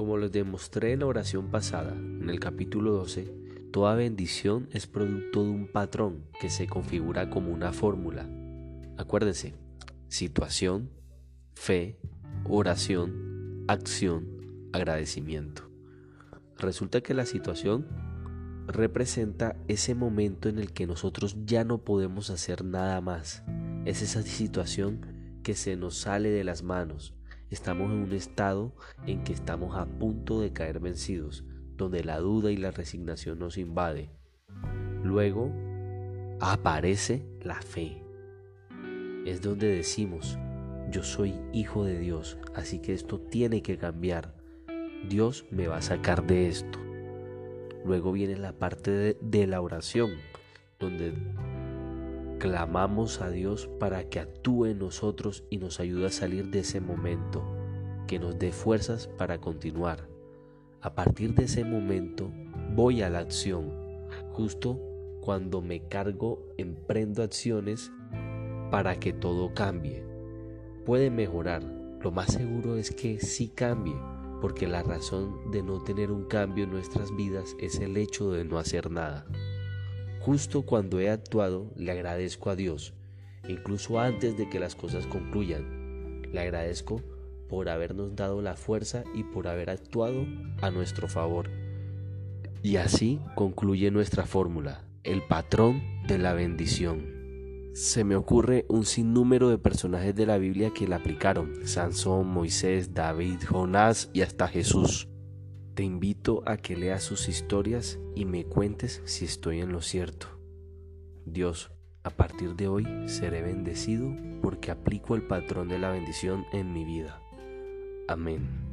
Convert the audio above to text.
Como les demostré en la oración pasada, en el capítulo 12, toda bendición es producto de un patrón que se configura como una fórmula. Acuérdense, situación, fe, oración, acción, agradecimiento. Resulta que la situación representa ese momento en el que nosotros ya no podemos hacer nada más. Es esa situación que se nos sale de las manos. Estamos en un estado en que estamos a punto de caer vencidos, donde la duda y la resignación nos invade. Luego aparece la fe. Es donde decimos, yo soy hijo de Dios, así que esto tiene que cambiar. Dios me va a sacar de esto. Luego viene la parte de, la oración, donde clamamos a Dios para que actúe en nosotros y nos ayude a salir de ese momento, que nos dé fuerzas para continuar. A partir de ese momento voy a la acción, justo cuando me cargo emprendo acciones para que todo cambie. Puede mejorar, lo más seguro es que sí cambie, porque la razón de no tener un cambio en nuestras vidas es el hecho de no hacer nada. Justo cuando he actuado, le agradezco a Dios, incluso antes de que las cosas concluyan. Le agradezco por habernos dado la fuerza y por haber actuado a nuestro favor. Y así concluye nuestra fórmula, el patrón de la bendición. Se me ocurre un sinnúmero de personajes de la Biblia que la aplicaron. Sansón, Moisés, David, Jonás y hasta Jesús. Te invito a que leas sus historias y me cuentes si estoy en lo cierto. Dios, a partir de hoy seré bendecido porque aplico el patrón de la bendición en mi vida. Amén.